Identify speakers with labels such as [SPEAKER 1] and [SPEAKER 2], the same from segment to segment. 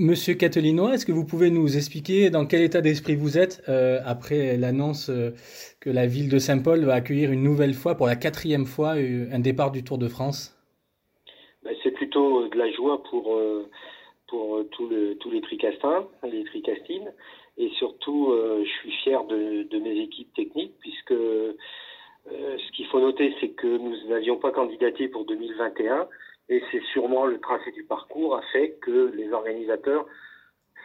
[SPEAKER 1] Monsieur Catalino, est-ce que vous pouvez nous expliquer dans quel état d'esprit vous êtes euh, après l'annonce euh, que la ville de Saint-Paul va accueillir une nouvelle fois, pour la quatrième fois, euh, un départ du Tour de France?
[SPEAKER 2] Ben, C'est plutôt de la joie pour, pour tous les tricastins, les tricastines, et surtout je suis fier de, mes équipes techniques, puisque ce qu'il faut noter, c'est que nous n'avions pas candidaté pour 2021 et c'est sûrement le tracé du parcours a fait que les organisateurs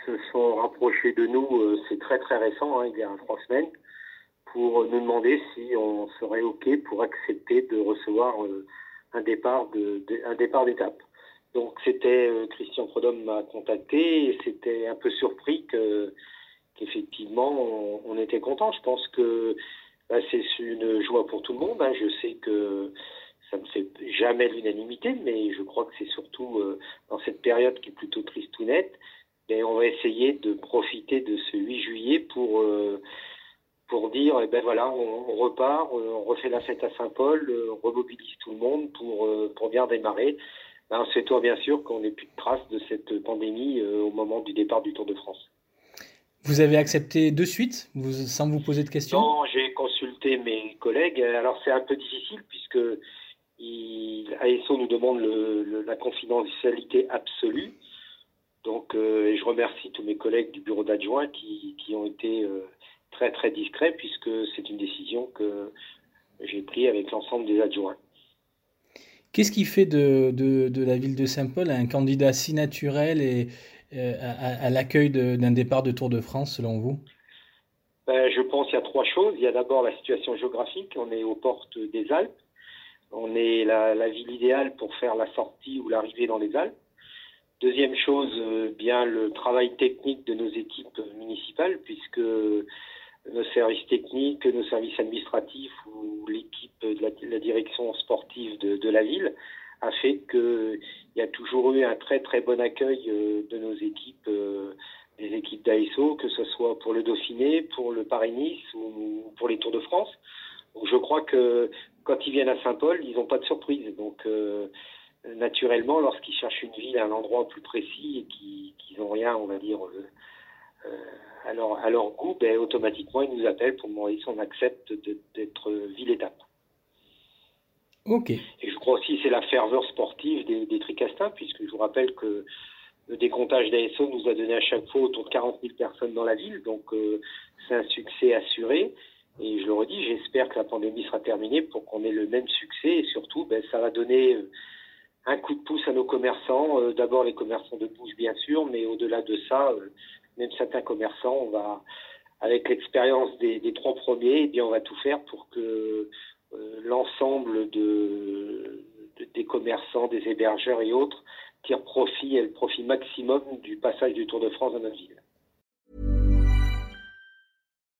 [SPEAKER 2] se sont rapprochés de nous, euh, c'est très très récent, hein, il y a trois semaines, pour nous demander si on serait OK pour accepter de recevoir euh, un départ de, départ d'étape. Donc c'était euh, Christian Prodhomme m'a contacté et c'était un peu surpris que qu'effectivement on, était content. Je pense que bah, c'est une joie pour tout le monde. Hein. Je sais que ça ne fait jamais l'unanimité, mais je crois que c'est surtout euh, dans cette période qui est plutôt triste ou nette, ben, on va essayer de profiter de ce 8 juillet pour euh, pour dire, eh ben voilà, on, repart, euh, on refait la fête à Saint-Paul, on remobilise tout le monde pour pour bien démarrer. Ben, c'est toi bien sûr qu'on n'ait plus de traces de cette pandémie au moment du départ du Tour de France.
[SPEAKER 1] Vous avez accepté de suite, vous, sans vous poser de questions?
[SPEAKER 2] Non, j'ai consulté mes collègues. Alors c'est un peu difficile puisque il, ASO nous demande le, la confidentialité absolue. Donc, euh, et je remercie tous mes collègues du bureau d'adjoint qui, qui, ont été euh, très très discrets puisque c'est une décision que j'ai prise avec l'ensemble des adjoints.
[SPEAKER 1] Qu'est-ce qui fait de, de, de, la ville de Saint-Paul un candidat si naturel et euh, à, à l'accueil d'un départ de Tour de France selon vous?
[SPEAKER 2] Ben, Je pense qu'il y a trois choses. Il y a d'abord la situation géographique. On est aux portes des Alpes. On est la, ville idéale pour faire la sortie ou l'arrivée dans les Alpes. Deuxième chose, euh, bien le travail technique de nos équipes municipales, puisque nos services techniques, nos services administratifs ou l'équipe de la, direction sportive de, de, la ville a fait qu'il y a toujours eu un très très bon accueil euh, de nos équipes, euh, des équipes d'ASO, que ce soit pour le Dauphiné, pour le Paris-Nice ou pour les Tours de France. Donc je crois que quand ils viennent à Saint-Paul, ils n'ont pas de surprise. Donc, euh, naturellement, lorsqu'ils cherchent une ville à un endroit plus précis et qu'ils n'ont rien, on va dire, euh, euh, à, leur, à, leur, goût, ben, automatiquement, ils nous appellent pour demander si on accepte d'être ville-étape.
[SPEAKER 1] Ok.
[SPEAKER 2] Et je crois aussi que c'est la ferveur sportive des, des, Tricastins, puisque je vous rappelle que le décomptage d'ASO nous a donné à chaque fois autour de 40 000 personnes dans la ville, donc euh, c'est un succès assuré. Et je le redis, j'espère que la pandémie sera terminée pour qu'on ait le même succès et surtout, ben, ça va donner euh, un coup de pouce à nos commerçants. Euh, d'abord les commerçants de bouche, bien sûr, mais au-delà de ça, euh, même certains commerçants, on va, avec l'expérience des, trois premiers, eh bien, on va tout faire pour que l'ensemble de, de, des commerçants, des hébergeurs et autres tirent profit et le profit maximum du passage du Tour de France dans notre ville.